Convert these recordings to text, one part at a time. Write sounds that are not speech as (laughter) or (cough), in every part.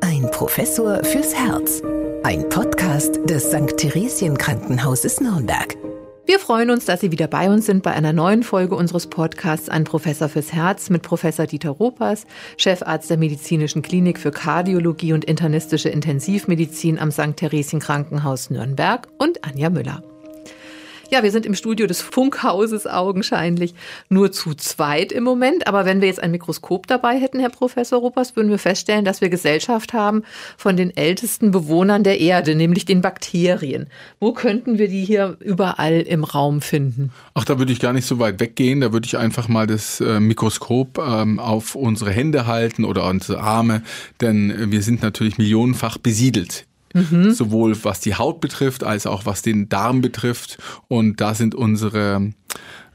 Ein Professor fürs Herz. Ein Podcast des St. Theresien Krankenhauses Nürnberg. Wir freuen uns, dass Sie wieder bei uns sind bei einer neuen Folge unseres Podcasts Ein Professor fürs Herz mit Professor Dieter Ropers, Chefarzt der Medizinischen Klinik für Kardiologie und internistische Intensivmedizin am St. Theresien Krankenhaus Nürnberg und Anja Müller. Ja, wir sind im Studio des Funkhauses augenscheinlich nur zu zweit im Moment. Aber wenn wir jetzt ein Mikroskop dabei hätten, Herr Professor Ruppers, würden wir feststellen, dass wir Gesellschaft haben von den ältesten Bewohnern der Erde, nämlich den Bakterien. Wo könnten wir die hier überall im Raum finden? Ach, da würde ich gar nicht so weit weggehen. Da würde ich einfach mal das äh, Mikroskop ähm, auf unsere Hände halten oder unsere Arme, denn wir sind natürlich millionenfach besiedelt Mhm. Sowohl was die Haut betrifft, als auch was den Darm betrifft. Und da sind unsere,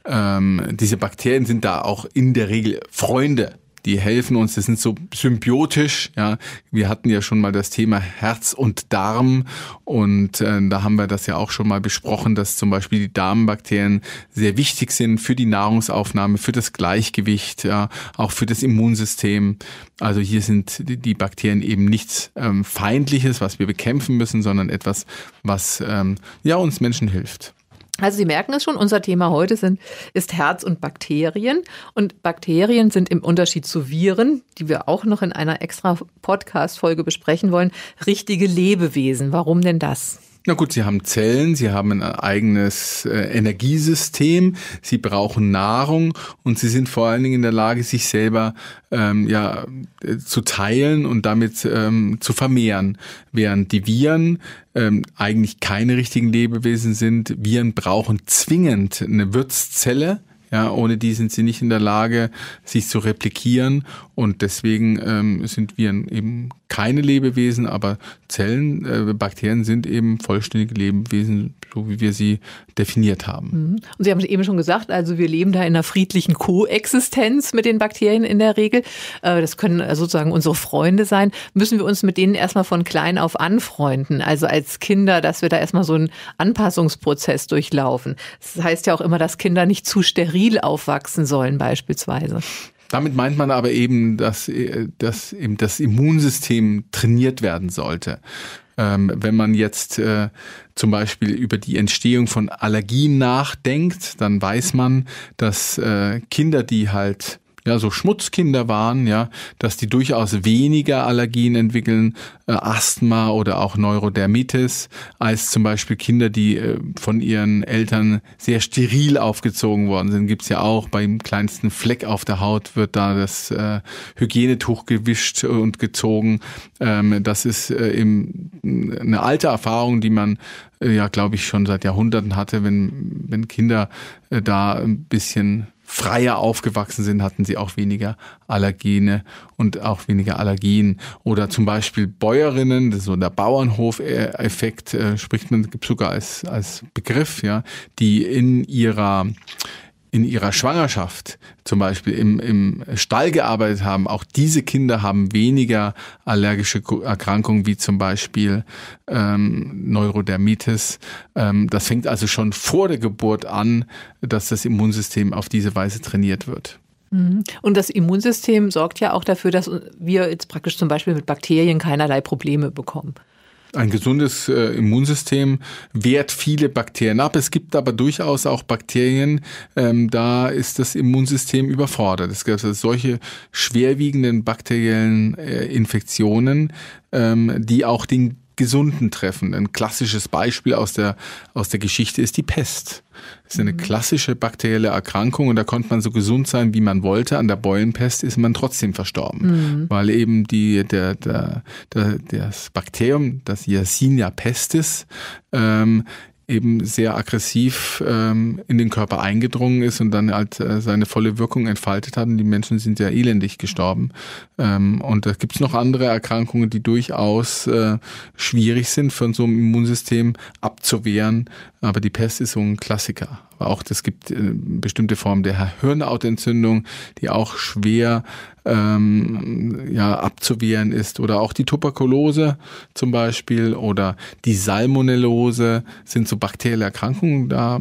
ähm, diese Bakterien sind da auch in der Regel Freunde die helfen uns, das sind so symbiotisch, ja. Wir hatten ja schon mal das Thema Herz und Darm und äh, da haben wir das ja auch schon mal besprochen, dass zum Beispiel die Darmbakterien sehr wichtig sind für die Nahrungsaufnahme, für das Gleichgewicht, ja, auch für das Immunsystem. Also hier sind die Bakterien eben nichts ähm, Feindliches, was wir bekämpfen müssen, sondern etwas, was ähm, ja uns Menschen hilft. Also Sie merken es schon, unser Thema heute sind, ist Herz und Bakterien. Und Bakterien sind im Unterschied zu Viren, die wir auch noch in einer extra Podcast-Folge besprechen wollen, richtige Lebewesen. Warum denn das? Na gut, sie haben Zellen, sie haben ein eigenes äh, Energiesystem, sie brauchen Nahrung und sie sind vor allen Dingen in der Lage, sich selber ähm, ja, äh, zu teilen und damit ähm, zu vermehren. Während die Viren ähm, eigentlich keine richtigen Lebewesen sind. Viren brauchen zwingend eine Wirtszelle ja, ohne die sind sie nicht in der Lage, sich zu replikieren. Und deswegen ähm, sind Viren eben keine Lebewesen, aber Zellen, äh, Bakterien sind eben vollständige Lebewesen, so wie wir sie definiert haben. Mhm. Und Sie haben es eben schon gesagt, also wir leben da in einer friedlichen Koexistenz mit den Bakterien in der Regel. Äh, das können sozusagen unsere Freunde sein. Müssen wir uns mit denen erstmal von klein auf anfreunden, also als Kinder, dass wir da erstmal so einen Anpassungsprozess durchlaufen. Das heißt ja auch immer, dass Kinder nicht zu steril aufwachsen sollen beispielsweise. Damit meint man aber eben, dass, dass eben das Immunsystem trainiert werden sollte. Ähm, wenn man jetzt äh, zum Beispiel über die Entstehung von Allergien nachdenkt, dann weiß man, dass äh, Kinder, die halt ja, so Schmutzkinder waren, ja, dass die durchaus weniger Allergien entwickeln, äh, Asthma oder auch Neurodermitis, als zum Beispiel Kinder, die äh, von ihren Eltern sehr steril aufgezogen worden sind. Gibt's ja auch, beim kleinsten Fleck auf der Haut wird da das äh, Hygienetuch gewischt und gezogen. Ähm, das ist äh, eben eine alte Erfahrung, die man äh, ja, glaube ich, schon seit Jahrhunderten hatte, wenn, wenn Kinder äh, da ein bisschen freier aufgewachsen sind, hatten sie auch weniger Allergene und auch weniger Allergien. Oder zum Beispiel Bäuerinnen, das ist so der Bauernhof-Effekt, äh, spricht man, gibt sogar als, als Begriff, ja, die in ihrer in ihrer Schwangerschaft zum Beispiel im, im Stall gearbeitet haben, auch diese Kinder haben weniger allergische Erkrankungen wie zum Beispiel ähm, Neurodermitis. Ähm, das fängt also schon vor der Geburt an, dass das Immunsystem auf diese Weise trainiert wird. Mhm. Und das Immunsystem sorgt ja auch dafür, dass wir jetzt praktisch zum Beispiel mit Bakterien keinerlei Probleme bekommen. Ein gesundes äh, Immunsystem wehrt viele Bakterien ab. Es gibt aber durchaus auch Bakterien, ähm, da ist das Immunsystem überfordert. Es gibt also solche schwerwiegenden bakteriellen äh, Infektionen, ähm, die auch den Gesunden treffen. Ein klassisches Beispiel aus der, aus der Geschichte ist die Pest. Das ist eine mhm. klassische bakterielle Erkrankung und da konnte man so gesund sein, wie man wollte. An der Beulenpest ist man trotzdem verstorben, mhm. weil eben die, der, der, der, das Bakterium, das Yersinia pestis, ähm, eben sehr aggressiv ähm, in den Körper eingedrungen ist und dann halt äh, seine volle Wirkung entfaltet hat. Und die Menschen sind sehr elendig gestorben. Ähm, und da gibt es noch andere Erkrankungen, die durchaus äh, schwierig sind von so einem Immunsystem abzuwehren. Aber die Pest ist so ein Klassiker. auch es gibt äh, bestimmte Formen der Hirnhautentzündung, die auch schwer ähm, ja, abzuwehren ist. Oder auch die Tuberkulose zum Beispiel oder die Salmonellose sind so bakterielle Erkrankungen. Da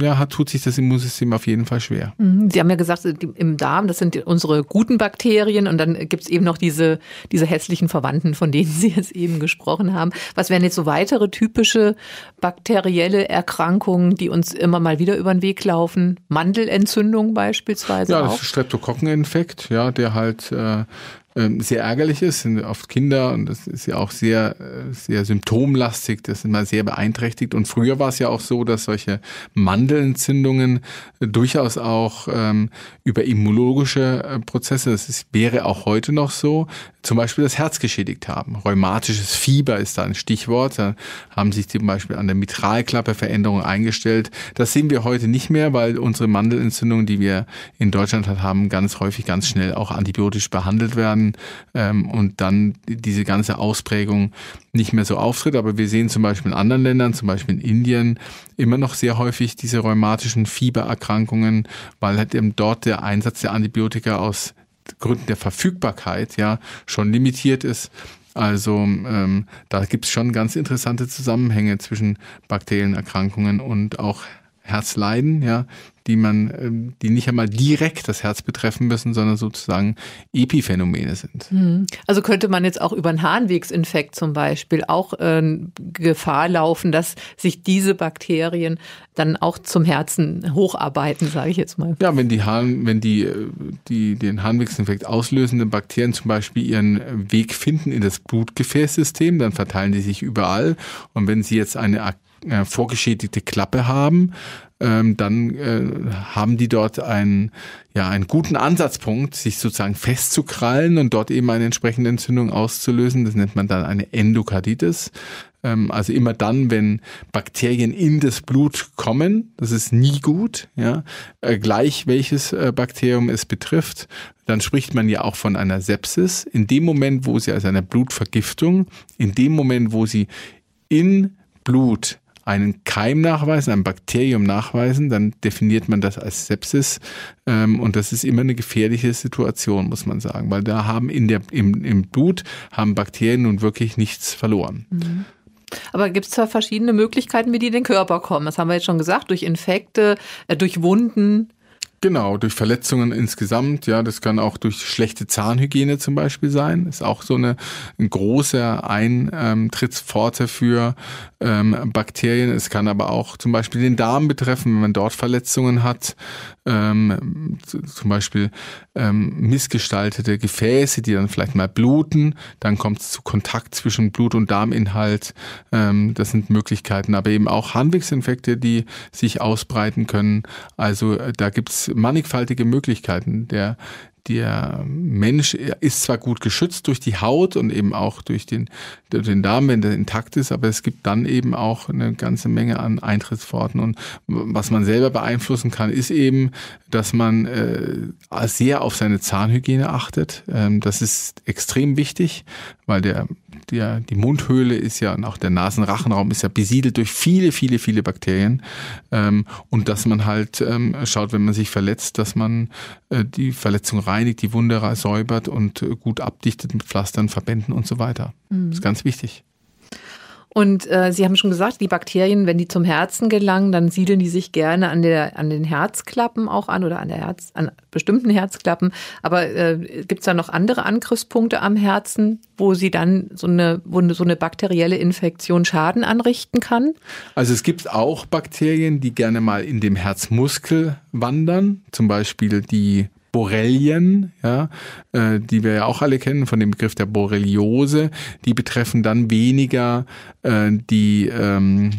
ja, tut sich das Immunsystem auf jeden Fall schwer. Mhm. Sie haben ja gesagt, im Darm, das sind unsere guten Bakterien und dann gibt es eben noch diese, diese hässlichen Verwandten, von denen (laughs) Sie jetzt eben gesprochen haben. Was wären jetzt so weitere typische bakterielle Erkrankungen, die uns immer mal wieder über den Weg laufen? Mandelentzündung beispielsweise? Ja, auch? das ist Streptokokkeninfekt, ja, der halt äh, ähm, sehr ärgerlich ist, sind oft Kinder und das ist ja auch sehr, äh, sehr symptomlastig, das ist immer sehr beeinträchtigt. Und früher war es ja auch so, dass solche Mandelentzündungen durchaus auch ähm, über immunologische äh, Prozesse, das ist, wäre auch heute noch so, zum Beispiel das Herz geschädigt haben. Rheumatisches Fieber ist da ein Stichwort. Da haben sich zum Beispiel an der Mitralklappe Veränderungen eingestellt. Das sehen wir heute nicht mehr, weil unsere Mandelentzündungen, die wir in Deutschland haben, ganz häufig ganz schnell auch antibiotisch behandelt werden ähm, und dann diese ganze Ausprägung nicht mehr so auftritt. Aber wir sehen zum Beispiel in anderen Ländern, zum Beispiel in Indien, immer noch sehr häufig diese rheumatischen Fiebererkrankungen, weil halt eben dort der Einsatz der Antibiotika aus Gründen der Verfügbarkeit ja schon limitiert ist. Also ähm, da gibt es schon ganz interessante Zusammenhänge zwischen Bakterienerkrankungen und auch Herzleiden, ja, die man, ähm, die nicht einmal direkt das Herz betreffen müssen, sondern sozusagen Epiphänomene sind. Hm. Also könnte man jetzt auch über einen Harnwegsinfekt zum Beispiel auch äh, Gefahr laufen, dass sich diese Bakterien dann auch zum Herzen hocharbeiten, sage ich jetzt mal. Ja, wenn die Harn, wenn die, äh, die den Harnwegsinfekt auslösenden Bakterien zum Beispiel ihren Weg finden in das Blutgefäßsystem, dann verteilen die sich überall. Und wenn sie jetzt eine äh, vorgeschädigte Klappe haben, ähm, dann äh, haben die dort einen, ja, einen guten Ansatzpunkt, sich sozusagen festzukrallen und dort eben eine entsprechende Entzündung auszulösen. Das nennt man dann eine Endokarditis. Ähm, also immer dann, wenn Bakterien in das Blut kommen, das ist nie gut, ja, äh, gleich welches äh, Bakterium es betrifft, dann spricht man ja auch von einer Sepsis. In dem Moment, wo sie also einer Blutvergiftung, in dem Moment, wo sie in Blut einen Keim nachweisen, ein Bakterium nachweisen, dann definiert man das als Sepsis. Ähm, und das ist immer eine gefährliche Situation, muss man sagen, weil da haben in der, im, im Blut haben Bakterien nun wirklich nichts verloren. Mhm. Aber gibt es zwar verschiedene Möglichkeiten, wie die in den Körper kommen. Das haben wir jetzt schon gesagt, durch Infekte, äh, durch Wunden. Genau, durch Verletzungen insgesamt, ja, das kann auch durch schlechte Zahnhygiene zum Beispiel sein. Ist auch so eine, ein großer Eintrittspforte für ähm, Bakterien. Es kann aber auch zum Beispiel den Darm betreffen, wenn man dort Verletzungen hat. Ähm, zum Beispiel ähm, missgestaltete Gefäße, die dann vielleicht mal bluten. Dann kommt es zu Kontakt zwischen Blut- und Darminhalt. Ähm, das sind Möglichkeiten, aber eben auch Harnwegsinfekte, die sich ausbreiten können. Also äh, da gibt's mannigfaltige Möglichkeiten der der Mensch ist zwar gut geschützt durch die Haut und eben auch durch den, durch den Darm, wenn der intakt ist, aber es gibt dann eben auch eine ganze Menge an Eintrittsforten. Und was man selber beeinflussen kann, ist eben, dass man äh, sehr auf seine Zahnhygiene achtet. Ähm, das ist extrem wichtig, weil der der, die Mundhöhle ist ja und auch der Nasenrachenraum ist ja besiedelt durch viele, viele, viele Bakterien. Ähm, und dass man halt ähm, schaut, wenn man sich verletzt, dass man äh, die Verletzung reinigt, die Wunde säubert und äh, gut abdichtet mit Pflastern, Verbänden und so weiter. Mhm. Das ist ganz wichtig. Und äh, Sie haben schon gesagt, die Bakterien, wenn die zum Herzen gelangen, dann siedeln die sich gerne an, der, an den Herzklappen auch an oder an, der Herz, an bestimmten Herzklappen. Aber äh, gibt es da noch andere Angriffspunkte am Herzen, wo sie dann so eine, wo so eine bakterielle Infektion Schaden anrichten kann? Also es gibt auch Bakterien, die gerne mal in dem Herzmuskel wandern, zum Beispiel die Borrelien, ja, äh, die wir ja auch alle kennen von dem Begriff der Borreliose, die betreffen dann weniger äh, die ähm,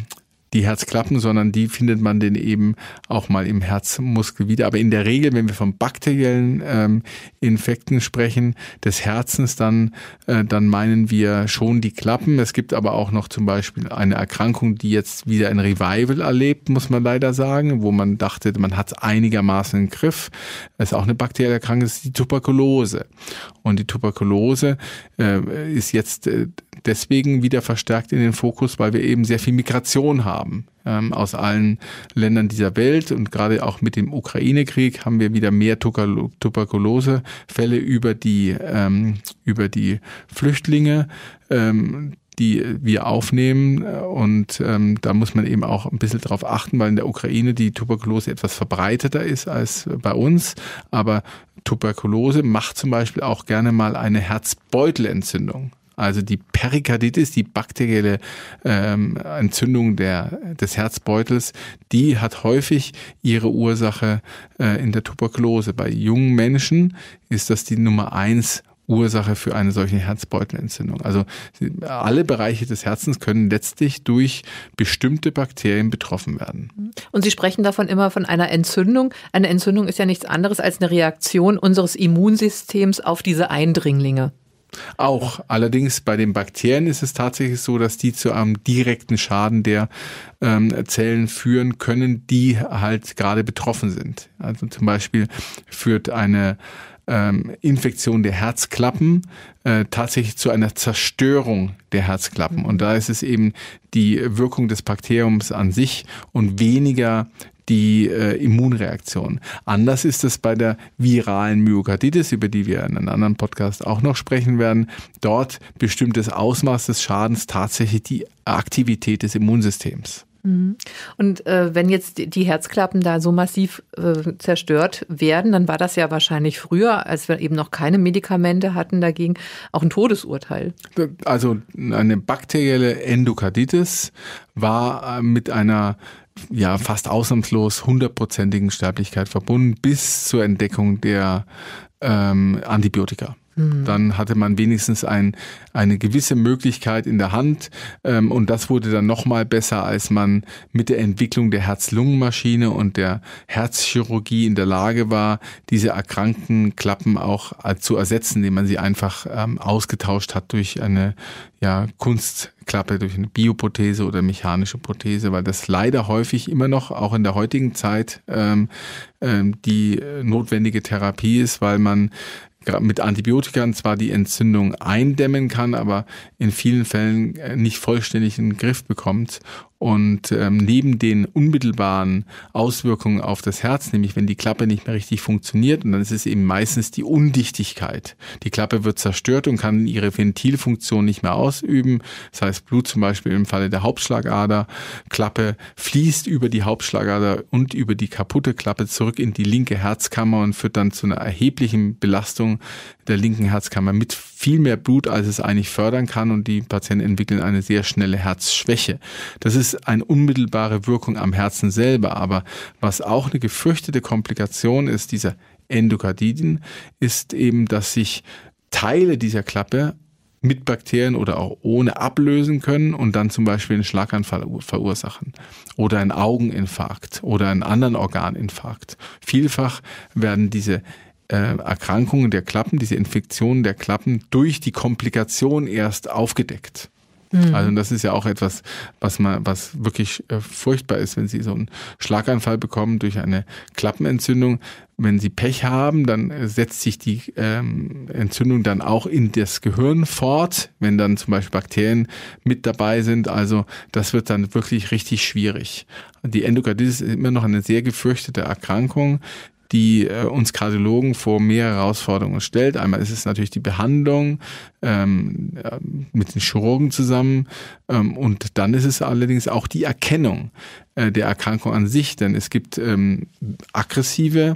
die Herzklappen, sondern die findet man denn eben auch mal im Herzmuskel wieder. Aber in der Regel, wenn wir von bakteriellen ähm, Infekten sprechen des Herzens, dann, äh, dann meinen wir schon die Klappen. Es gibt aber auch noch zum Beispiel eine Erkrankung, die jetzt wieder ein Revival erlebt, muss man leider sagen, wo man dachte, man hat es einigermaßen im Griff. Das ist auch eine bakterielle Erkrankung, das ist die Tuberkulose. Und die Tuberkulose äh, ist jetzt äh, deswegen wieder verstärkt in den Fokus, weil wir eben sehr viel Migration haben ähm, aus allen Ländern dieser Welt und gerade auch mit dem Ukraine-Krieg haben wir wieder mehr Tuberkulosefälle über die ähm, über die Flüchtlinge. Ähm, die wir aufnehmen. Und ähm, da muss man eben auch ein bisschen drauf achten, weil in der Ukraine die Tuberkulose etwas verbreiteter ist als bei uns. Aber Tuberkulose macht zum Beispiel auch gerne mal eine Herzbeutelentzündung. Also die Perikarditis, die bakterielle ähm, Entzündung der, des Herzbeutels, die hat häufig ihre Ursache äh, in der Tuberkulose. Bei jungen Menschen ist das die Nummer eins Ursache für eine solche Herzbeutelentzündung. Also alle Bereiche des Herzens können letztlich durch bestimmte Bakterien betroffen werden. Und Sie sprechen davon immer von einer Entzündung. Eine Entzündung ist ja nichts anderes als eine Reaktion unseres Immunsystems auf diese Eindringlinge. Auch. Allerdings bei den Bakterien ist es tatsächlich so, dass die zu einem direkten Schaden der ähm, Zellen führen können, die halt gerade betroffen sind. Also zum Beispiel führt eine ähm, Infektion der Herzklappen äh, tatsächlich zu einer Zerstörung der Herzklappen. Und da ist es eben die Wirkung des Bakteriums an sich und weniger die äh, Immunreaktion. Anders ist es bei der viralen Myokarditis, über die wir in einem anderen Podcast auch noch sprechen werden. Dort bestimmt das Ausmaß des Schadens tatsächlich die Aktivität des Immunsystems. Mhm. Und äh, wenn jetzt die Herzklappen da so massiv äh, zerstört werden, dann war das ja wahrscheinlich früher, als wir eben noch keine Medikamente hatten dagegen, auch ein Todesurteil. Also eine bakterielle Endokarditis war äh, mit einer ja fast ausnahmslos hundertprozentigen Sterblichkeit verbunden bis zur Entdeckung der ähm, Antibiotika. Mhm. Dann hatte man wenigstens ein, eine gewisse Möglichkeit in der Hand ähm, und das wurde dann nochmal besser, als man mit der Entwicklung der Herz-Lungen-Maschine und der Herzchirurgie in der Lage war, diese erkrankten Klappen auch äh, zu ersetzen, indem man sie einfach ähm, ausgetauscht hat durch eine ja, Kunstklappe, durch eine Bioprothese oder mechanische Prothese, weil das leider häufig immer noch, auch in der heutigen Zeit, ähm, ähm, die notwendige Therapie ist, weil man mit Antibiotika zwar die Entzündung eindämmen kann, aber in vielen Fällen äh, nicht vollständig in den Griff bekommt und ähm, neben den unmittelbaren Auswirkungen auf das Herz, nämlich wenn die Klappe nicht mehr richtig funktioniert, und dann ist es eben meistens die Undichtigkeit. Die Klappe wird zerstört und kann ihre Ventilfunktion nicht mehr ausüben. Das heißt, Blut zum Beispiel im Falle der Hauptschlagader, Klappe fließt über die Hauptschlagader und über die kaputte Klappe zurück in die linke Herzkammer und führt dann zu einer erheblichen Belastung der linken Herzkammer mit viel mehr Blut, als es eigentlich fördern kann und die Patienten entwickeln eine sehr schnelle Herzschwäche. Das ist eine unmittelbare Wirkung am Herzen selber, aber was auch eine gefürchtete Komplikation ist, dieser Endokarditen, ist eben, dass sich Teile dieser Klappe mit Bakterien oder auch ohne ablösen können und dann zum Beispiel einen Schlaganfall verursachen oder einen Augeninfarkt oder einen anderen Organinfarkt. Vielfach werden diese Erkrankungen der Klappen, diese Infektionen der Klappen durch die Komplikation erst aufgedeckt. Mhm. Also das ist ja auch etwas, was man, was wirklich äh, furchtbar ist, wenn Sie so einen Schlaganfall bekommen durch eine Klappenentzündung. Wenn Sie Pech haben, dann setzt sich die ähm, Entzündung dann auch in das Gehirn fort, wenn dann zum Beispiel Bakterien mit dabei sind. Also das wird dann wirklich richtig schwierig. Die Endokarditis ist immer noch eine sehr gefürchtete Erkrankung die äh, uns Kardiologen vor mehr Herausforderungen stellt. Einmal ist es natürlich die Behandlung ähm, äh, mit den Chirurgen zusammen ähm, und dann ist es allerdings auch die Erkennung äh, der Erkrankung an sich, denn es gibt ähm, aggressive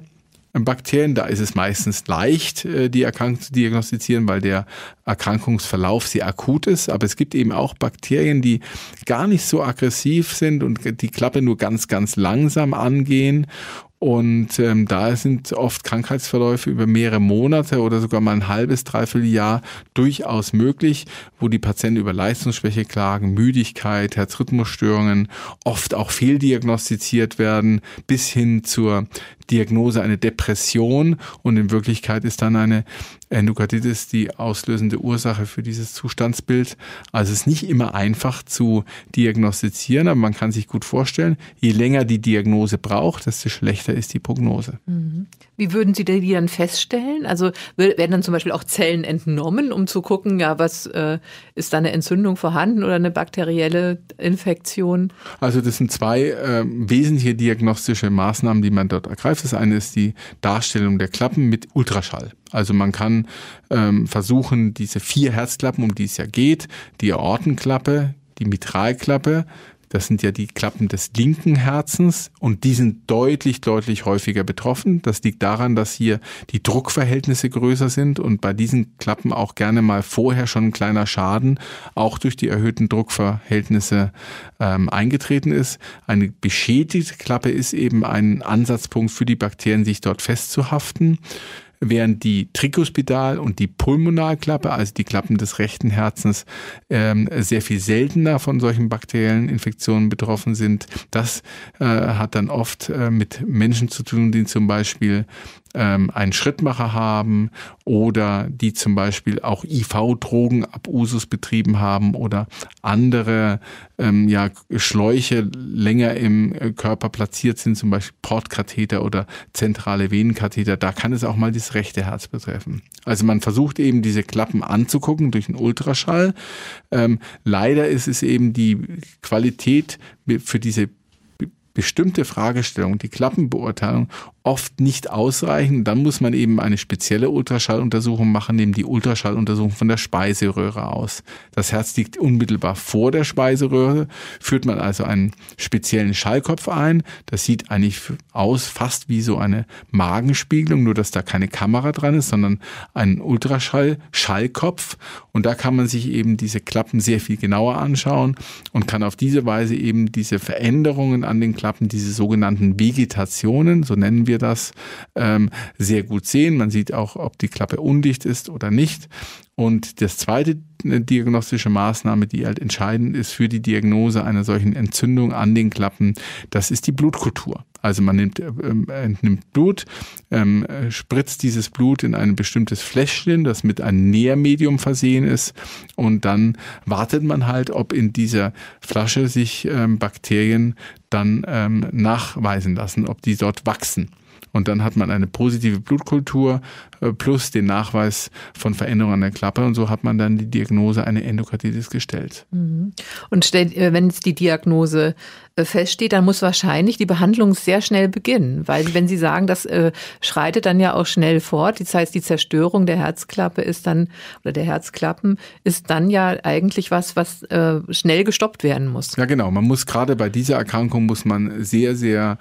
Bakterien. Da ist es meistens leicht, äh, die Erkrankung zu diagnostizieren, weil der Erkrankungsverlauf sehr akut ist. Aber es gibt eben auch Bakterien, die gar nicht so aggressiv sind und die Klappe nur ganz, ganz langsam angehen und ähm, da sind oft Krankheitsverläufe über mehrere Monate oder sogar mal ein halbes, dreiviertel Jahr durchaus möglich, wo die Patienten über Leistungsschwäche klagen, Müdigkeit, Herzrhythmusstörungen, oft auch fehldiagnostiziert werden, bis hin zur Diagnose eine Depression. Und in Wirklichkeit ist dann eine Endokarditis die auslösende Ursache für dieses Zustandsbild. Also es ist nicht immer einfach zu diagnostizieren, aber man kann sich gut vorstellen, je länger die Diagnose braucht, desto schlechter ist die Prognose. Mhm. Wie würden Sie die dann feststellen? Also werden dann zum Beispiel auch Zellen entnommen, um zu gucken, ja, was äh, ist da eine Entzündung vorhanden oder eine bakterielle Infektion? Also das sind zwei äh, wesentliche diagnostische Maßnahmen, die man dort ergreift. Das eine ist die Darstellung der Klappen mit Ultraschall. Also man kann ähm, versuchen, diese vier Herzklappen, um die es ja geht, die Aortenklappe, die Mitralklappe, das sind ja die Klappen des linken Herzens und die sind deutlich, deutlich häufiger betroffen. Das liegt daran, dass hier die Druckverhältnisse größer sind und bei diesen Klappen auch gerne mal vorher schon ein kleiner Schaden auch durch die erhöhten Druckverhältnisse ähm, eingetreten ist. Eine beschädigte Klappe ist eben ein Ansatzpunkt für die Bakterien, sich dort festzuhaften während die Trikospidal- und die Pulmonalklappe, also die Klappen des rechten Herzens, ähm, sehr viel seltener von solchen bakteriellen Infektionen betroffen sind. Das äh, hat dann oft äh, mit Menschen zu tun, die zum Beispiel einen Schrittmacher haben oder die zum Beispiel auch IV-Drogenabusus betrieben haben oder andere ähm, ja, Schläuche länger im äh, Körper platziert sind, zum Beispiel Portkatheter oder zentrale Venenkatheter, da kann es auch mal das rechte Herz betreffen. Also man versucht eben diese Klappen anzugucken durch einen Ultraschall. Ähm, leider ist es eben die Qualität für diese bestimmte Fragestellungen, die Klappenbeurteilung oft nicht ausreichen. Dann muss man eben eine spezielle Ultraschalluntersuchung machen, nehmen die Ultraschalluntersuchung von der Speiseröhre aus. Das Herz liegt unmittelbar vor der Speiseröhre, führt man also einen speziellen Schallkopf ein. Das sieht eigentlich aus fast wie so eine Magenspiegelung, nur dass da keine Kamera dran ist, sondern ein Ultraschall-Schallkopf. Und da kann man sich eben diese Klappen sehr viel genauer anschauen und kann auf diese Weise eben diese Veränderungen an den Klappen, diese sogenannten Vegetationen, so nennen wir das, ähm, sehr gut sehen. Man sieht auch, ob die Klappe undicht ist oder nicht. Und das zweite äh, diagnostische Maßnahme, die halt entscheidend ist für die Diagnose einer solchen Entzündung an den Klappen, das ist die Blutkultur. Also man nimmt, ähm, entnimmt Blut, ähm, spritzt dieses Blut in ein bestimmtes Fläschchen, das mit einem Nährmedium versehen ist und dann wartet man halt, ob in dieser Flasche sich ähm, Bakterien dann ähm, nachweisen lassen, ob die dort wachsen. Und dann hat man eine positive Blutkultur plus den Nachweis von Veränderungen an der Klappe und so hat man dann die Diagnose eine Endokarditis gestellt. Mhm. Und äh, wenn es die Diagnose äh, feststeht, dann muss wahrscheinlich die Behandlung sehr schnell beginnen, weil wenn Sie sagen, das schreitet dann ja auch schnell fort, das heißt die Zerstörung der Herzklappe ist dann oder der Herzklappen ist dann ja eigentlich was, was schnell gestoppt werden muss. Ja genau, man muss gerade bei dieser Erkrankung muss man sehr sehr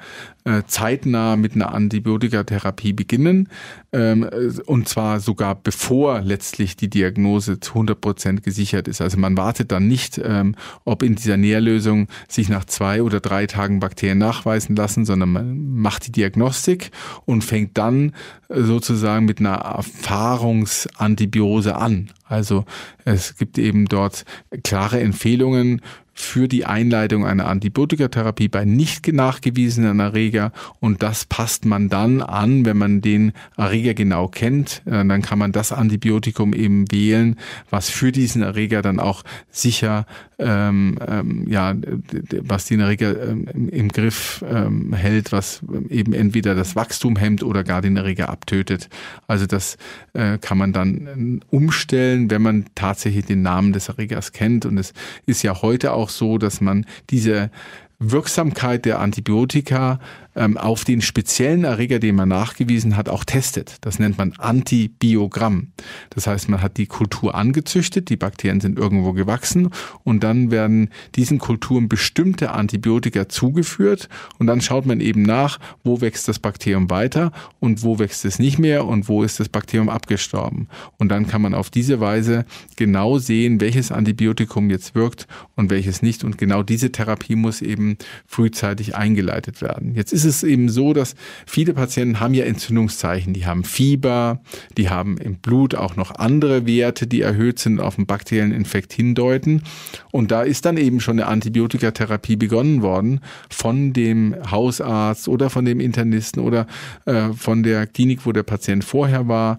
zeitnah mit einer Antibiotikatherapie beginnen. Ähm, und zwar sogar bevor letztlich die Diagnose zu 100 Prozent gesichert ist. Also man wartet dann nicht, ähm, ob in dieser Nährlösung sich nach zwei oder drei Tagen Bakterien nachweisen lassen, sondern man macht die Diagnostik und fängt dann sozusagen mit einer Erfahrungsantibiose an. Also es gibt eben dort klare Empfehlungen für die Einleitung einer Antibiotikatherapie bei nicht nachgewiesenen Erreger und das passt man dann an, wenn man den Erreger genau kennt, äh, dann kann man das Antibiotikum eben wählen, was für diesen Erreger dann auch sicher ähm, ähm, ja, was den Erreger ähm, im Griff ähm, hält, was eben entweder das Wachstum hemmt oder gar den Erreger abtötet. Also das äh, kann man dann äh, umstellen, wenn man tatsächlich den Namen des Erregers kennt. Und es ist ja heute auch so, dass man diese Wirksamkeit der Antibiotika ähm, auf den speziellen Erreger, den man nachgewiesen hat, auch testet. Das nennt man Antibiogramm. Das heißt, man hat die Kultur angezüchtet, die Bakterien sind irgendwo gewachsen und dann werden diesen Kulturen bestimmte Antibiotika zugeführt und dann schaut man eben nach, wo wächst das Bakterium weiter und wo wächst es nicht mehr und wo ist das Bakterium abgestorben. Und dann kann man auf diese Weise genau sehen, welches Antibiotikum jetzt wirkt und welches nicht. Und genau diese Therapie muss eben frühzeitig eingeleitet werden. Jetzt ist es eben so, dass viele Patienten haben ja Entzündungszeichen. Die haben Fieber, die haben im Blut auch noch andere Werte, die erhöht sind, auf einen bakteriellen Infekt hindeuten. Und da ist dann eben schon eine Antibiotikatherapie begonnen worden von dem Hausarzt oder von dem Internisten oder äh, von der Klinik, wo der Patient vorher war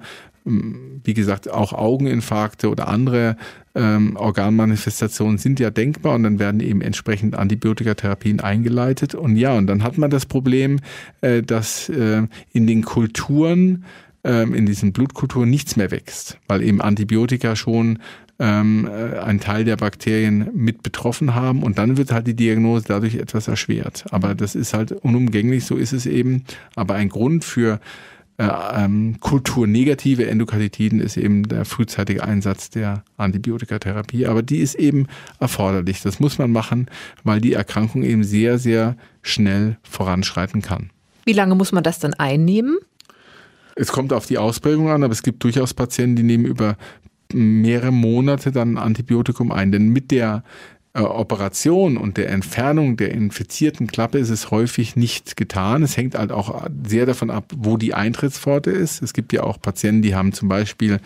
wie gesagt, auch Augeninfarkte oder andere ähm, Organmanifestationen sind ja denkbar und dann werden eben entsprechend Antibiotikatherapien eingeleitet. Und ja, und dann hat man das Problem, äh, dass äh, in den Kulturen ähm, in diesen Blutkulturen nichts mehr wächst, weil eben Antibiotika schon ähm, äh, einen Teil der Bakterien mit betroffen haben und dann wird halt die Diagnose dadurch etwas erschwert. Aber das ist halt unumgänglich, so ist es eben. Aber ein Grund für äh, ähm, kulturnegative Endokarditiden ist eben der frühzeitige Einsatz der Antibiotikatherapie. Aber die ist eben erforderlich. Das muss man machen, weil die Erkrankung eben sehr, sehr schnell voranschreiten kann. Wie lange muss man das dann einnehmen? Es kommt auf die Ausprägung an, aber es gibt durchaus Patienten, die nehmen über mehrere Monate dann Antibiotikum ein. Denn mit der äh, Operation und der Entfernung der infizierten Klappe ist es häufig nicht getan. Es hängt halt auch sehr davon ab, wo die Eintrittspforte ist. Es gibt ja auch Patienten, die haben zum Beispiel,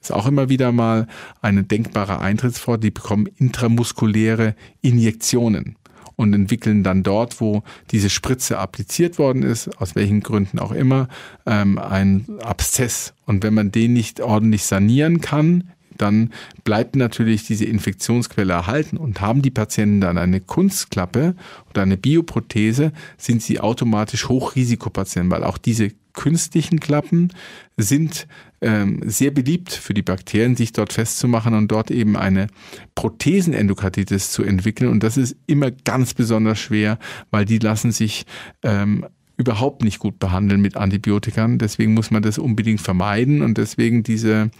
ist auch immer wieder mal eine denkbare Eintrittspforte, die bekommen intramuskuläre Injektionen und entwickeln dann dort, wo diese Spritze appliziert worden ist, aus welchen Gründen auch immer, ähm, ein Abszess. Und wenn man den nicht ordentlich sanieren kann, dann bleibt natürlich diese Infektionsquelle erhalten und haben die Patienten dann eine Kunstklappe oder eine Bioprothese, sind sie automatisch Hochrisikopatienten, weil auch diese künstlichen Klappen sind ähm, sehr beliebt für die Bakterien, sich dort festzumachen und dort eben eine Prothesenendokarditis zu entwickeln. Und das ist immer ganz besonders schwer, weil die lassen sich ähm, überhaupt nicht gut behandeln mit Antibiotikern. Deswegen muss man das unbedingt vermeiden und deswegen diese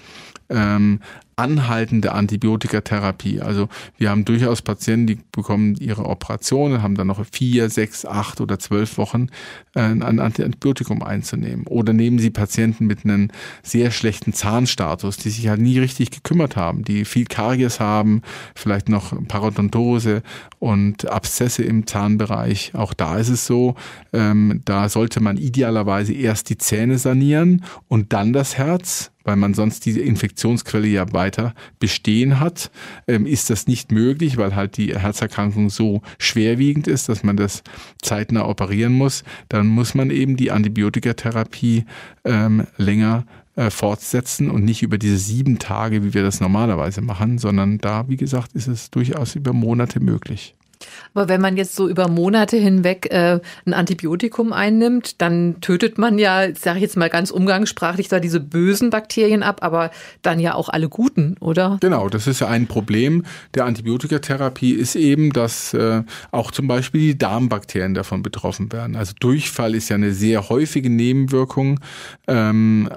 ähm, anhaltende Antibiotikatherapie. Also wir haben durchaus Patienten, die bekommen ihre Operationen, haben dann noch vier, sechs, acht oder zwölf Wochen äh, ein Antibiotikum einzunehmen. Oder nehmen Sie Patienten mit einem sehr schlechten Zahnstatus, die sich halt nie richtig gekümmert haben, die viel Karies haben, vielleicht noch Parodontose und Abszesse im Zahnbereich. Auch da ist es so, ähm, da sollte man idealerweise erst die Zähne sanieren und dann das Herz weil man sonst diese Infektionsquelle ja weiter bestehen hat, ähm, ist das nicht möglich, weil halt die Herzerkrankung so schwerwiegend ist, dass man das zeitnah operieren muss. Dann muss man eben die Antibiotikatherapie ähm, länger äh, fortsetzen und nicht über diese sieben Tage, wie wir das normalerweise machen, sondern da, wie gesagt, ist es durchaus über Monate möglich. Aber wenn man jetzt so über Monate hinweg äh, ein Antibiotikum einnimmt, dann tötet man ja, sage ich jetzt mal ganz umgangssprachlich, da diese bösen Bakterien ab, aber dann ja auch alle guten, oder? Genau, das ist ja ein Problem der Antibiotikatherapie, ist eben, dass äh, auch zum Beispiel die Darmbakterien davon betroffen werden. Also Durchfall ist ja eine sehr häufige Nebenwirkung, ähm,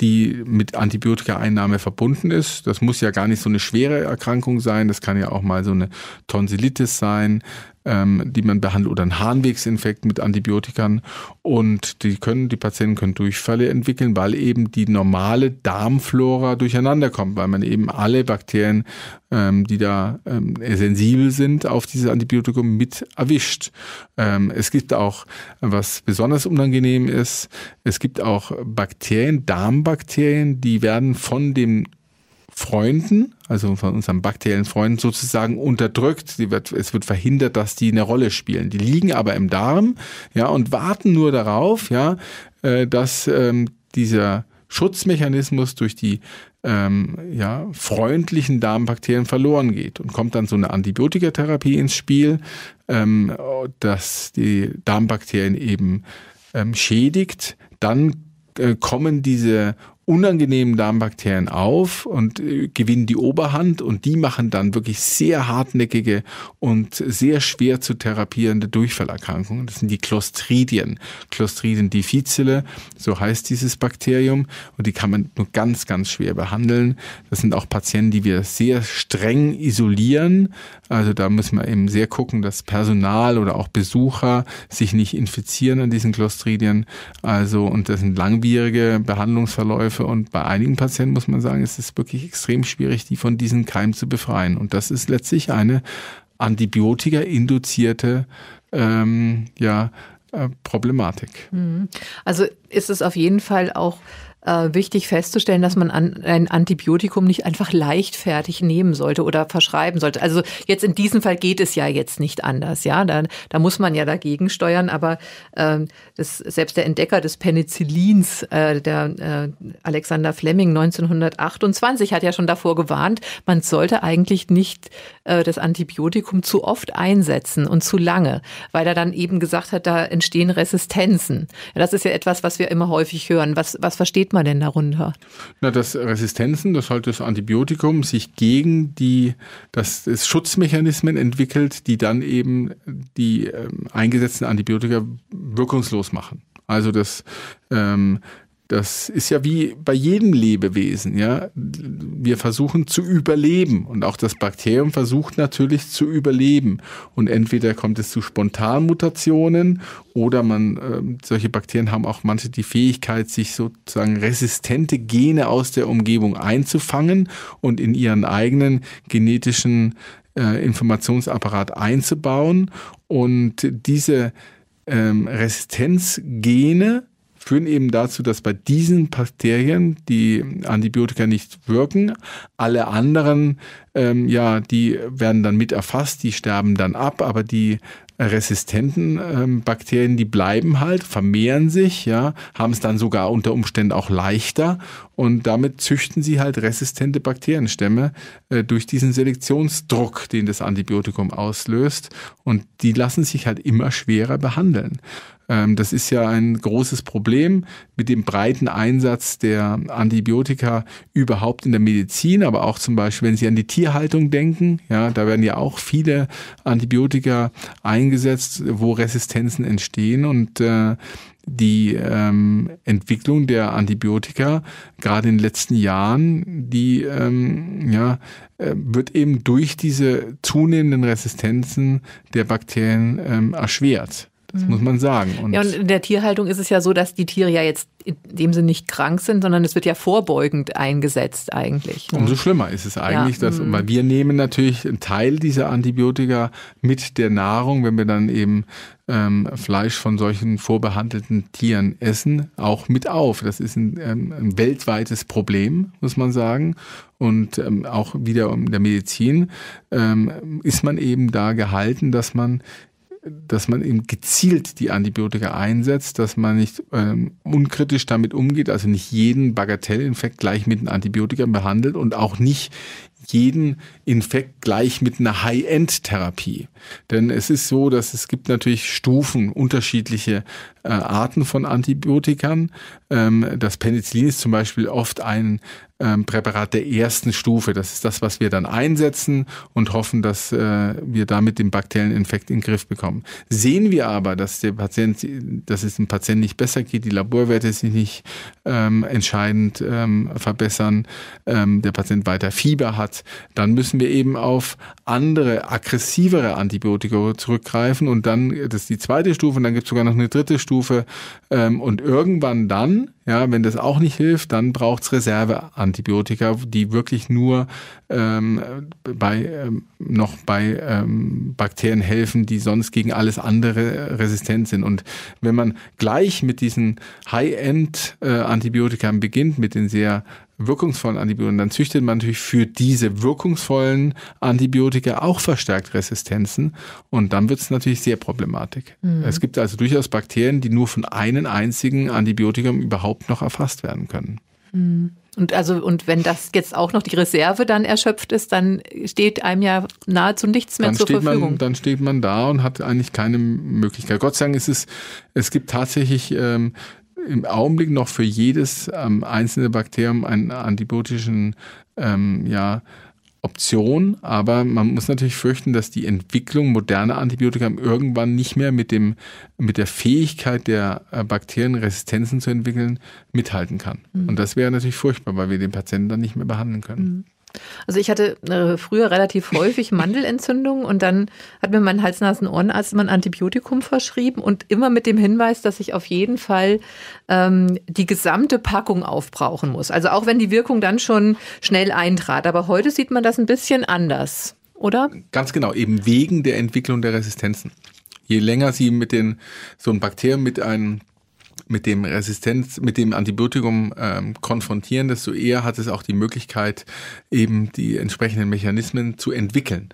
die mit Antibiotikaeinnahme verbunden ist. Das muss ja gar nicht so eine schwere Erkrankung sein, das kann ja auch mal so eine Tonsillitis sein sein, ähm, die man behandelt oder ein Harnwegsinfekt mit Antibiotikern und die können, die Patienten können Durchfälle entwickeln, weil eben die normale Darmflora durcheinander kommt, weil man eben alle Bakterien, ähm, die da ähm, sensibel sind auf dieses Antibiotikum mit erwischt. Ähm, es gibt auch, was besonders unangenehm ist, es gibt auch Bakterien, Darmbakterien, die werden von dem Freunden, also von unseren bakteriellen Freunden sozusagen unterdrückt. Wird, es wird verhindert, dass die eine Rolle spielen. Die liegen aber im Darm, ja, und warten nur darauf, ja, äh, dass ähm, dieser Schutzmechanismus durch die ähm, ja, freundlichen Darmbakterien verloren geht und kommt dann so eine Antibiotikatherapie ins Spiel, ähm, dass die Darmbakterien eben ähm, schädigt. Dann äh, kommen diese unangenehmen Darmbakterien auf und äh, gewinnen die Oberhand und die machen dann wirklich sehr hartnäckige und sehr schwer zu therapierende Durchfallerkrankungen. Das sind die Clostridien. Clostridium difficile, so heißt dieses Bakterium und die kann man nur ganz, ganz schwer behandeln. Das sind auch Patienten, die wir sehr streng isolieren. Also da müssen wir eben sehr gucken, dass Personal oder auch Besucher sich nicht infizieren an diesen Clostridien. Also und das sind langwierige Behandlungsverläufe Verläufe und bei einigen Patienten muss man sagen, es ist wirklich extrem schwierig, die von diesen Keimen zu befreien. Und das ist letztlich eine Antibiotika-induzierte ähm, ja, äh, Problematik. Mhm. Also ist es auf jeden Fall auch äh, wichtig festzustellen, dass man an, ein Antibiotikum nicht einfach leichtfertig nehmen sollte oder verschreiben sollte. Also jetzt in diesem Fall geht es ja jetzt nicht anders, ja. Da, da muss man ja dagegen steuern, aber äh, das, selbst der Entdecker des Penicillins, äh, der äh, Alexander Fleming 1928, hat ja schon davor gewarnt, man sollte eigentlich nicht äh, das Antibiotikum zu oft einsetzen und zu lange, weil er dann eben gesagt hat, da entstehen Resistenzen. Ja, das ist ja etwas, was wir immer häufig hören. Was, was versteht man denn darunter? Na, das Resistenzen, das halt das Antibiotikum sich gegen die, das, das Schutzmechanismen entwickelt, die dann eben die ähm, eingesetzten Antibiotika wirkungslos machen. Also das ähm, das ist ja wie bei jedem Lebewesen, ja. Wir versuchen zu überleben und auch das Bakterium versucht natürlich zu überleben. Und entweder kommt es zu Spontanmutationen oder man, äh, solche Bakterien haben auch manche die Fähigkeit, sich sozusagen resistente Gene aus der Umgebung einzufangen und in ihren eigenen genetischen äh, Informationsapparat einzubauen. Und diese ähm, Resistenzgene führen eben dazu, dass bei diesen Bakterien die Antibiotika nicht wirken. Alle anderen, ähm, ja, die werden dann mit erfasst, die sterben dann ab, aber die resistenten ähm, Bakterien, die bleiben halt, vermehren sich, ja, haben es dann sogar unter Umständen auch leichter und damit züchten sie halt resistente Bakterienstämme äh, durch diesen Selektionsdruck, den das Antibiotikum auslöst und die lassen sich halt immer schwerer behandeln. Ähm, das ist ja ein großes Problem mit dem breiten Einsatz der Antibiotika überhaupt in der Medizin, aber auch zum Beispiel, wenn Sie an die Tierhaltung denken, ja, da werden ja auch viele Antibiotika eingesetzt, wo Resistenzen entstehen und äh, die ähm, Entwicklung der Antibiotika gerade in den letzten Jahren, die ähm, ja, äh, wird eben durch diese zunehmenden Resistenzen der Bakterien ähm, erschwert. Das mhm. muss man sagen. Und ja, und in der Tierhaltung ist es ja so, dass die Tiere ja jetzt in dem Sinne nicht krank sind, sondern es wird ja vorbeugend eingesetzt eigentlich. Ne? Umso schlimmer ist es eigentlich, ja. dass, mhm. weil wir nehmen natürlich einen Teil dieser Antibiotika mit der Nahrung, wenn wir dann eben ähm, Fleisch von solchen vorbehandelten Tieren essen, auch mit auf. Das ist ein, ähm, ein weltweites Problem, muss man sagen. Und ähm, auch wieder in der Medizin ähm, ist man eben da gehalten, dass man dass man eben gezielt die Antibiotika einsetzt, dass man nicht ähm, unkritisch damit umgeht, also nicht jeden Bagatellinfekt gleich mit einem Antibiotika behandelt und auch nicht jeden Infekt gleich mit einer High-End-Therapie. Denn es ist so, dass es gibt natürlich Stufen, unterschiedliche äh, Arten von Antibiotikern. Ähm, das Penicillin ist zum Beispiel oft ein ähm, Präparat der ersten Stufe. Das ist das, was wir dann einsetzen und hoffen, dass äh, wir damit den bakteriellen Infekt in den Griff bekommen. Sehen wir aber, dass der Patient, dass es dem Patienten nicht besser geht, die Laborwerte sich nicht ähm, entscheidend ähm, verbessern, ähm, der Patient weiter Fieber hat, dann müssen wir eben auf andere, aggressivere Antibiotika zurückgreifen und dann, das ist die zweite Stufe, und dann gibt es sogar noch eine dritte Stufe ähm, und irgendwann dann, ja, wenn das auch nicht hilft, dann braucht's Reserveantibiotika, die wirklich nur ähm, bei ähm, noch bei ähm, Bakterien helfen, die sonst gegen alles andere resistent sind. Und wenn man gleich mit diesen High-End-Antibiotika äh, beginnt, mit den sehr wirkungsvollen Antibiotika, dann züchtet man natürlich für diese wirkungsvollen Antibiotika auch verstärkt Resistenzen und dann wird es natürlich sehr problematisch. Mhm. Es gibt also durchaus Bakterien, die nur von einem einzigen Antibiotikum überhaupt noch erfasst werden können. Mhm. Und also, und wenn das jetzt auch noch die Reserve dann erschöpft ist, dann steht einem ja nahezu nichts mehr dann zur Verfügung. Man, dann steht man da und hat eigentlich keine Möglichkeit. Gott sei Dank ist es, es gibt tatsächlich ähm, im Augenblick noch für jedes ähm, einzelne Bakterium einen antibiotischen ähm, ja, Option, aber man muss natürlich fürchten, dass die Entwicklung moderner Antibiotika irgendwann nicht mehr mit dem mit der Fähigkeit der äh, Bakterien Resistenzen zu entwickeln mithalten kann. Mhm. Und das wäre natürlich furchtbar, weil wir den Patienten dann nicht mehr behandeln können. Mhm. Also ich hatte äh, früher relativ häufig Mandelentzündungen und dann hat mir mein Hals-Nasen-Ohrenarzt immer ein Antibiotikum verschrieben und immer mit dem Hinweis, dass ich auf jeden Fall ähm, die gesamte Packung aufbrauchen muss. Also auch wenn die Wirkung dann schon schnell eintrat. Aber heute sieht man das ein bisschen anders, oder? Ganz genau, eben wegen der Entwicklung der Resistenzen. Je länger Sie mit den so ein Bakterium mit einem mit dem Resistenz, mit dem Antibiotikum ähm, konfrontieren, desto eher hat es auch die Möglichkeit, eben die entsprechenden Mechanismen zu entwickeln.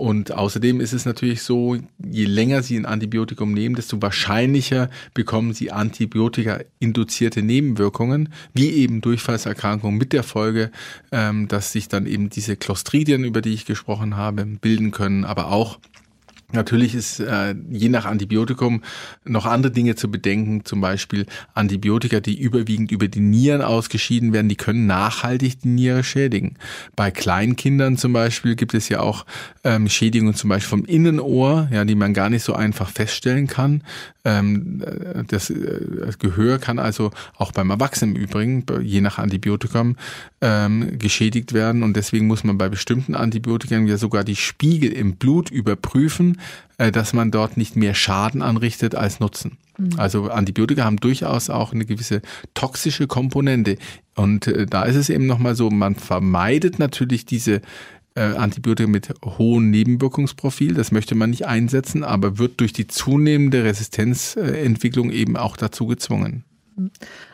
Und außerdem ist es natürlich so, je länger Sie ein Antibiotikum nehmen, desto wahrscheinlicher bekommen Sie Antibiotika-induzierte Nebenwirkungen, wie eben Durchfallserkrankungen mit der Folge, ähm, dass sich dann eben diese Clostridien, über die ich gesprochen habe, bilden können, aber auch Natürlich ist äh, je nach Antibiotikum noch andere Dinge zu bedenken, zum Beispiel Antibiotika, die überwiegend über die Nieren ausgeschieden werden, die können nachhaltig die Niere schädigen. Bei Kleinkindern zum Beispiel gibt es ja auch ähm, Schädigungen zum Beispiel vom Innenohr, ja, die man gar nicht so einfach feststellen kann. Ähm, das, äh, das Gehör kann also auch beim Erwachsenen im Übrigen, je nach Antibiotikum, ähm, geschädigt werden und deswegen muss man bei bestimmten Antibiotika ja sogar die Spiegel im Blut überprüfen, äh, dass man dort nicht mehr Schaden anrichtet als Nutzen. Mhm. Also Antibiotika haben durchaus auch eine gewisse toxische Komponente. Und äh, da ist es eben nochmal so, man vermeidet natürlich diese äh, Antibiotika mit hohem Nebenwirkungsprofil, das möchte man nicht einsetzen, aber wird durch die zunehmende Resistenzentwicklung eben auch dazu gezwungen.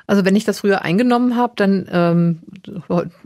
Also wenn ich das früher eingenommen habe, dann ähm,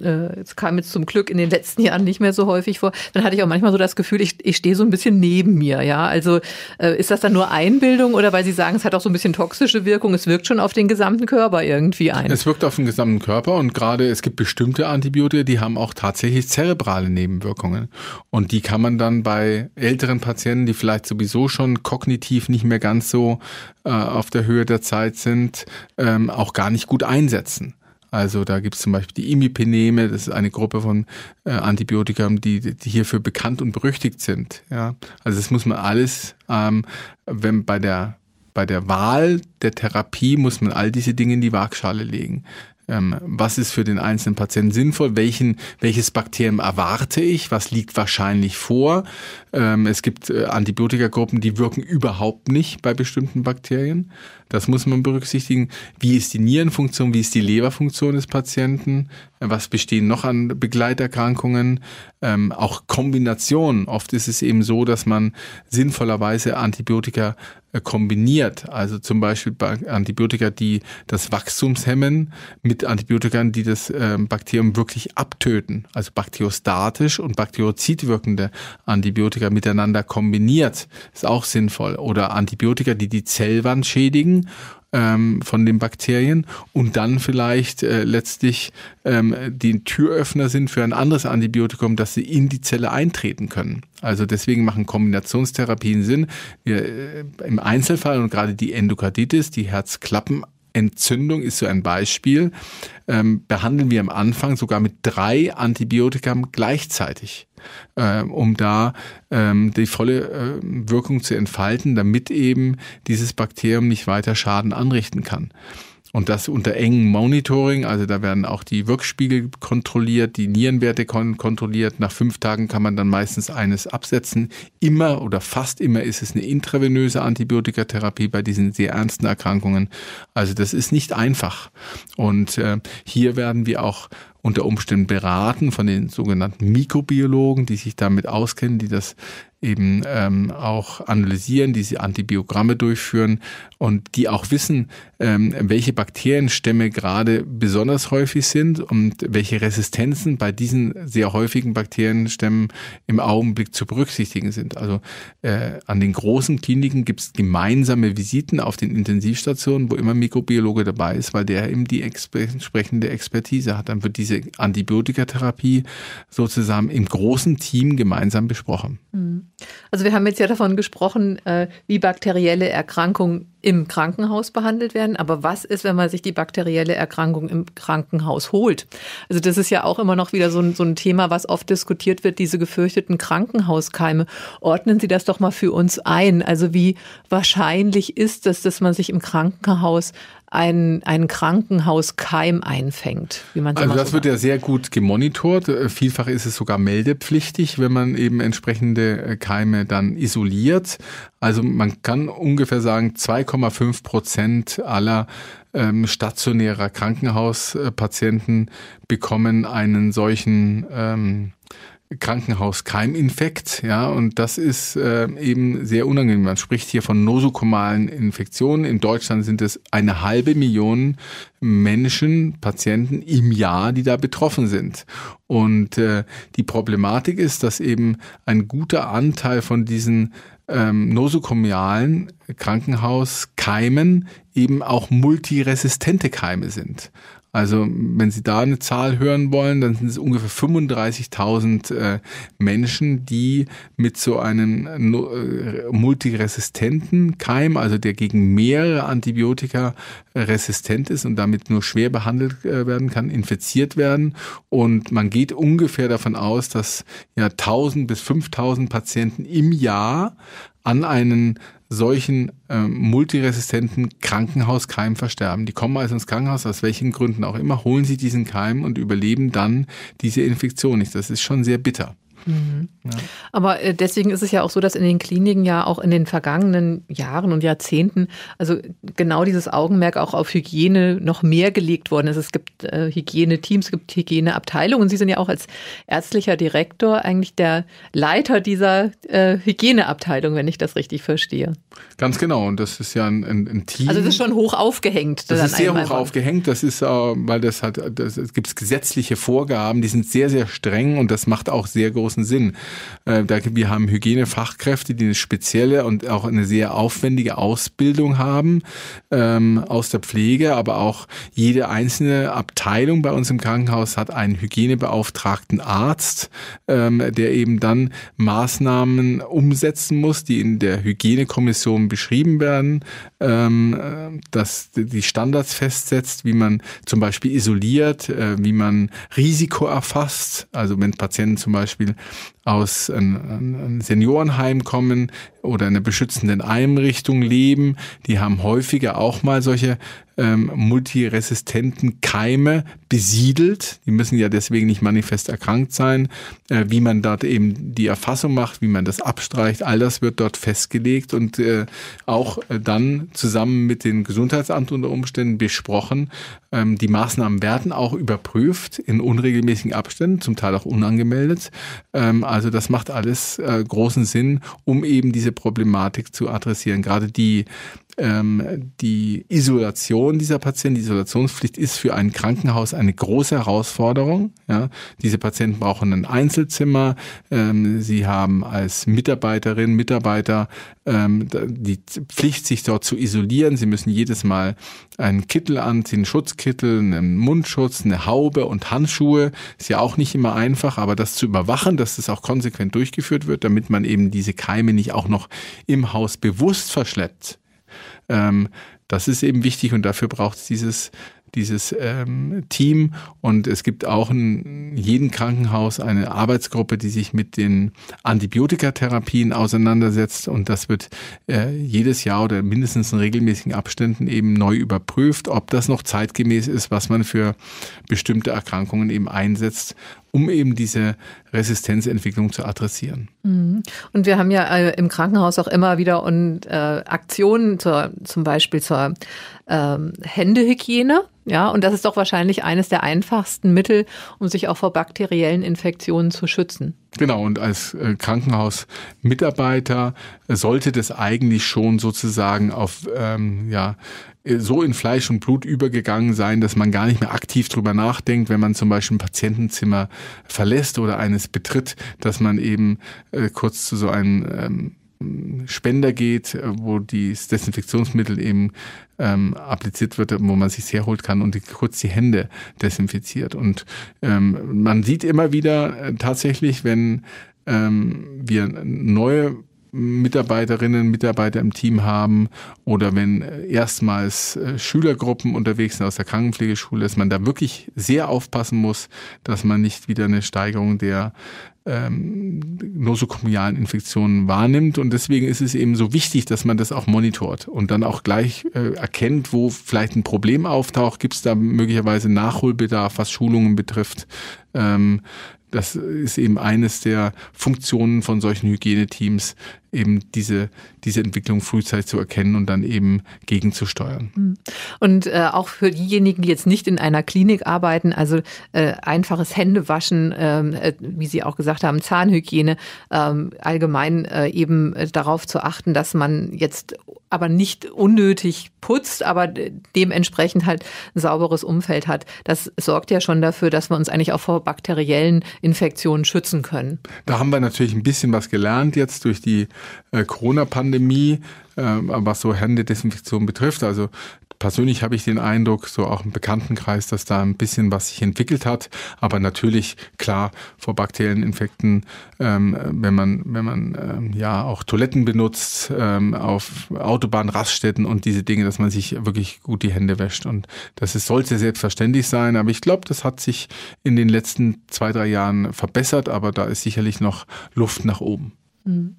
äh, jetzt kam jetzt zum Glück in den letzten (laughs) Jahren nicht mehr so häufig vor, dann hatte ich auch manchmal so das Gefühl, ich, ich stehe so ein bisschen neben mir. Ja, also äh, ist das dann nur Einbildung oder weil Sie sagen, es hat auch so ein bisschen toxische Wirkung, es wirkt schon auf den gesamten Körper irgendwie ein? Es wirkt auf den gesamten Körper und gerade es gibt bestimmte Antibiotika, die haben auch tatsächlich zerebrale Nebenwirkungen und die kann man dann bei älteren Patienten, die vielleicht sowieso schon kognitiv nicht mehr ganz so äh, auf der Höhe der Zeit sind, ähm, auch gar nicht gut einsetzen. Also da gibt es zum Beispiel die Imipeneme, das ist eine Gruppe von äh, Antibiotika, die, die hierfür bekannt und berüchtigt sind. Ja, also das muss man alles, ähm, wenn bei der bei der Wahl der Therapie muss man all diese Dinge in die Waagschale legen ähm, was ist für den einzelnen Patienten sinnvoll, welchen, welches Bakterium erwarte ich, was liegt wahrscheinlich vor. Ähm, es gibt äh, Antibiotikagruppen, die wirken überhaupt nicht bei bestimmten Bakterien. Das muss man berücksichtigen. Wie ist die Nierenfunktion, wie ist die Leberfunktion des Patienten, was bestehen noch an Begleiterkrankungen, ähm, auch Kombinationen. Oft ist es eben so, dass man sinnvollerweise Antibiotika äh, kombiniert. Also zum Beispiel Antibiotika, die das Wachstums hemmen, mit Antibiotika, die das äh, Bakterium wirklich abtöten. Also bakteriostatisch und bakteriozid wirkende Antibiotika miteinander kombiniert. Ist auch sinnvoll. Oder Antibiotika, die die Zellwand schädigen ähm, von den Bakterien und dann vielleicht äh, letztlich ähm, die Türöffner sind für ein anderes Antibiotikum, dass sie in die Zelle eintreten können. Also deswegen machen Kombinationstherapien Sinn. Wir, äh, Im Einzelfall und gerade die Endokarditis, die Herzklappen Entzündung ist so ein Beispiel, ähm, behandeln wir am Anfang sogar mit drei Antibiotika gleichzeitig äh, um da ähm, die volle äh, Wirkung zu entfalten, damit eben dieses Bakterium nicht weiter Schaden anrichten kann. Und das unter engem Monitoring, also da werden auch die Wirkspiegel kontrolliert, die Nierenwerte kon kontrolliert. Nach fünf Tagen kann man dann meistens eines absetzen. Immer oder fast immer ist es eine intravenöse Antibiotikatherapie bei diesen sehr ernsten Erkrankungen. Also das ist nicht einfach. Und äh, hier werden wir auch unter Umständen beraten von den sogenannten Mikrobiologen, die sich damit auskennen, die das eben ähm, auch analysieren, diese Antibiogramme durchführen und die auch wissen, ähm, welche Bakterienstämme gerade besonders häufig sind und welche Resistenzen bei diesen sehr häufigen Bakterienstämmen im Augenblick zu berücksichtigen sind. Also äh, an den großen Kliniken gibt es gemeinsame Visiten auf den Intensivstationen, wo immer Mikrobiologe dabei ist, weil der eben die entsprechende Expertise hat. Dann wird diese Antibiotikatherapie sozusagen im großen Team gemeinsam besprochen. Mhm. Also wir haben jetzt ja davon gesprochen, äh, wie bakterielle Erkrankungen im Krankenhaus behandelt werden. Aber was ist, wenn man sich die bakterielle Erkrankung im Krankenhaus holt? Also das ist ja auch immer noch wieder so ein, so ein Thema, was oft diskutiert wird, diese gefürchteten Krankenhauskeime. Ordnen Sie das doch mal für uns ein. Also wie wahrscheinlich ist es, dass man sich im Krankenhaus einen, einen Krankenhauskeim einfängt. Wie man also das so wird ja sehr gut gemonitort. Äh, vielfach ist es sogar meldepflichtig, wenn man eben entsprechende äh, Keime dann isoliert. Also man kann ungefähr sagen, 2,5 Prozent aller ähm, stationärer Krankenhauspatienten bekommen einen solchen ähm, Krankenhauskeiminfekt, ja, und das ist äh, eben sehr unangenehm. Man spricht hier von nosokomalen Infektionen. In Deutschland sind es eine halbe Million Menschen, Patienten im Jahr, die da betroffen sind. Und äh, die Problematik ist, dass eben ein guter Anteil von diesen ähm, nosokomialen Krankenhauskeimen eben auch multiresistente Keime sind. Also wenn Sie da eine Zahl hören wollen, dann sind es ungefähr 35.000 äh, Menschen, die mit so einem äh, multiresistenten Keim, also der gegen mehrere Antibiotika resistent ist und damit nur schwer behandelt äh, werden kann, infiziert werden. Und man geht ungefähr davon aus, dass ja 1000 bis 5000 Patienten im Jahr an einen solchen ähm, multiresistenten Krankenhauskeim versterben. Die kommen also ins Krankenhaus, aus welchen Gründen auch immer, holen sie diesen Keim und überleben dann diese Infektion nicht. Das ist schon sehr bitter. Mhm. Ja. Aber äh, deswegen ist es ja auch so, dass in den Kliniken ja auch in den vergangenen Jahren und Jahrzehnten also genau dieses Augenmerk auch auf Hygiene noch mehr gelegt worden ist. Es gibt äh, Hygieneteams, es gibt Hygieneabteilungen und Sie sind ja auch als ärztlicher Direktor eigentlich der Leiter dieser äh, Hygieneabteilung, wenn ich das richtig verstehe. Ganz genau und das ist ja ein, ein, ein Team. Also das ist schon hoch aufgehängt. Das ist sehr hoch aufgehängt. Das ist, äh, weil das hat, das, es gibt gesetzliche Vorgaben, die sind sehr, sehr streng und das macht auch sehr groß großen Sinn. Äh, wir haben Hygienefachkräfte, die eine spezielle und auch eine sehr aufwendige Ausbildung haben ähm, aus der Pflege, aber auch jede einzelne Abteilung bei uns im Krankenhaus hat einen Hygienebeauftragten Arzt, ähm, der eben dann Maßnahmen umsetzen muss, die in der Hygienekommission beschrieben werden, ähm, dass die Standards festsetzt, wie man zum Beispiel isoliert, äh, wie man Risiko erfasst, also wenn Patienten zum Beispiel aus einem Seniorenheim kommen oder einer beschützenden Einrichtung leben, die haben häufiger auch mal solche ähm, multiresistenten Keime besiedelt. Die müssen ja deswegen nicht manifest erkrankt sein. Äh, wie man dort eben die Erfassung macht, wie man das abstreicht, all das wird dort festgelegt und äh, auch äh, dann zusammen mit dem Gesundheitsamt unter Umständen besprochen. Ähm, die Maßnahmen werden auch überprüft in unregelmäßigen Abständen, zum Teil auch unangemeldet. Ähm, also das macht alles äh, großen Sinn, um eben diese Problematik zu adressieren. Gerade die ähm, die Isolation dieser Patienten, die Isolationspflicht ist für ein Krankenhaus eine große Herausforderung. Ja, diese Patienten brauchen ein Einzelzimmer. Ähm, sie haben als Mitarbeiterin, Mitarbeiter ähm, die Pflicht, sich dort zu isolieren. Sie müssen jedes Mal einen Kittel anziehen, einen Schutzkittel, einen Mundschutz, eine Haube und Handschuhe. Ist ja auch nicht immer einfach, aber das zu überwachen, dass das auch konsequent durchgeführt wird, damit man eben diese Keime nicht auch noch im Haus bewusst verschleppt. Ähm, das ist eben wichtig und dafür braucht es dieses dieses ähm, Team. Und es gibt auch in jedem Krankenhaus eine Arbeitsgruppe, die sich mit den Antibiotikatherapien auseinandersetzt. Und das wird äh, jedes Jahr oder mindestens in regelmäßigen Abständen eben neu überprüft, ob das noch zeitgemäß ist, was man für bestimmte Erkrankungen eben einsetzt um eben diese Resistenzentwicklung zu adressieren. Mhm. Und wir haben ja äh, im Krankenhaus auch immer wieder und äh, Aktionen zur, zum Beispiel zur ähm, Händehygiene. Ja, und das ist doch wahrscheinlich eines der einfachsten Mittel, um sich auch vor bakteriellen Infektionen zu schützen. Genau, und als äh, Krankenhausmitarbeiter sollte das eigentlich schon sozusagen auf ähm, ja, so in Fleisch und Blut übergegangen sein, dass man gar nicht mehr aktiv drüber nachdenkt, wenn man zum Beispiel ein Patientenzimmer verlässt oder eines betritt, dass man eben äh, kurz zu so einem ähm, Spender geht, äh, wo das Desinfektionsmittel eben ähm, appliziert wird, wo man sich herholt kann und die, kurz die Hände desinfiziert. Und ähm, man sieht immer wieder äh, tatsächlich, wenn ähm, wir neue Mitarbeiterinnen, Mitarbeiter im Team haben oder wenn erstmals äh, Schülergruppen unterwegs sind aus der Krankenpflegeschule, dass man da wirklich sehr aufpassen muss, dass man nicht wieder eine Steigerung der ähm, nosokomialen Infektionen wahrnimmt. Und deswegen ist es eben so wichtig, dass man das auch monitort und dann auch gleich äh, erkennt, wo vielleicht ein Problem auftaucht. Gibt es da möglicherweise Nachholbedarf, was Schulungen betrifft? Ähm, das ist eben eines der Funktionen von solchen Hygieneteams, eben diese, diese Entwicklung frühzeitig zu erkennen und dann eben gegenzusteuern. Hm. Und äh, auch für diejenigen, die jetzt nicht in einer Klinik arbeiten, also äh, einfaches Händewaschen, ähm, äh, wie Sie auch gesagt haben, Zahnhygiene, ähm, allgemein äh, eben äh, darauf zu achten, dass man jetzt aber nicht unnötig putzt, aber dementsprechend halt ein sauberes Umfeld hat. Das sorgt ja schon dafür, dass wir uns eigentlich auch vor bakteriellen Infektionen schützen können. Da haben wir natürlich ein bisschen was gelernt jetzt durch die äh, Corona-Pandemie, äh, was so Händedesinfektion betrifft. Also persönlich habe ich den Eindruck, so auch im Bekanntenkreis, dass da ein bisschen was sich entwickelt hat. Aber natürlich, klar, vor bakteriellen Infekten, ähm, wenn man, wenn man ähm, ja auch Toiletten benutzt, ähm, auf Autobahnraststätten und diese Dinge, dass man sich wirklich gut die Hände wäscht. Und das ist, sollte selbstverständlich sein. Aber ich glaube, das hat sich in den letzten zwei, drei Jahren verbessert. Aber da ist sicherlich noch Luft nach oben. Mhm.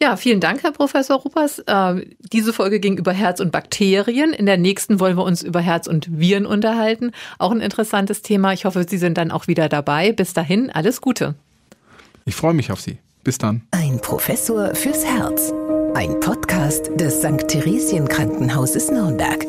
Ja, vielen Dank, Herr Professor Ruppers. Äh, diese Folge ging über Herz und Bakterien. In der nächsten wollen wir uns über Herz und Viren unterhalten. Auch ein interessantes Thema. Ich hoffe, Sie sind dann auch wieder dabei. Bis dahin, alles Gute. Ich freue mich auf Sie. Bis dann. Ein Professor fürs Herz. Ein Podcast des St. Theresien Krankenhauses Nürnberg.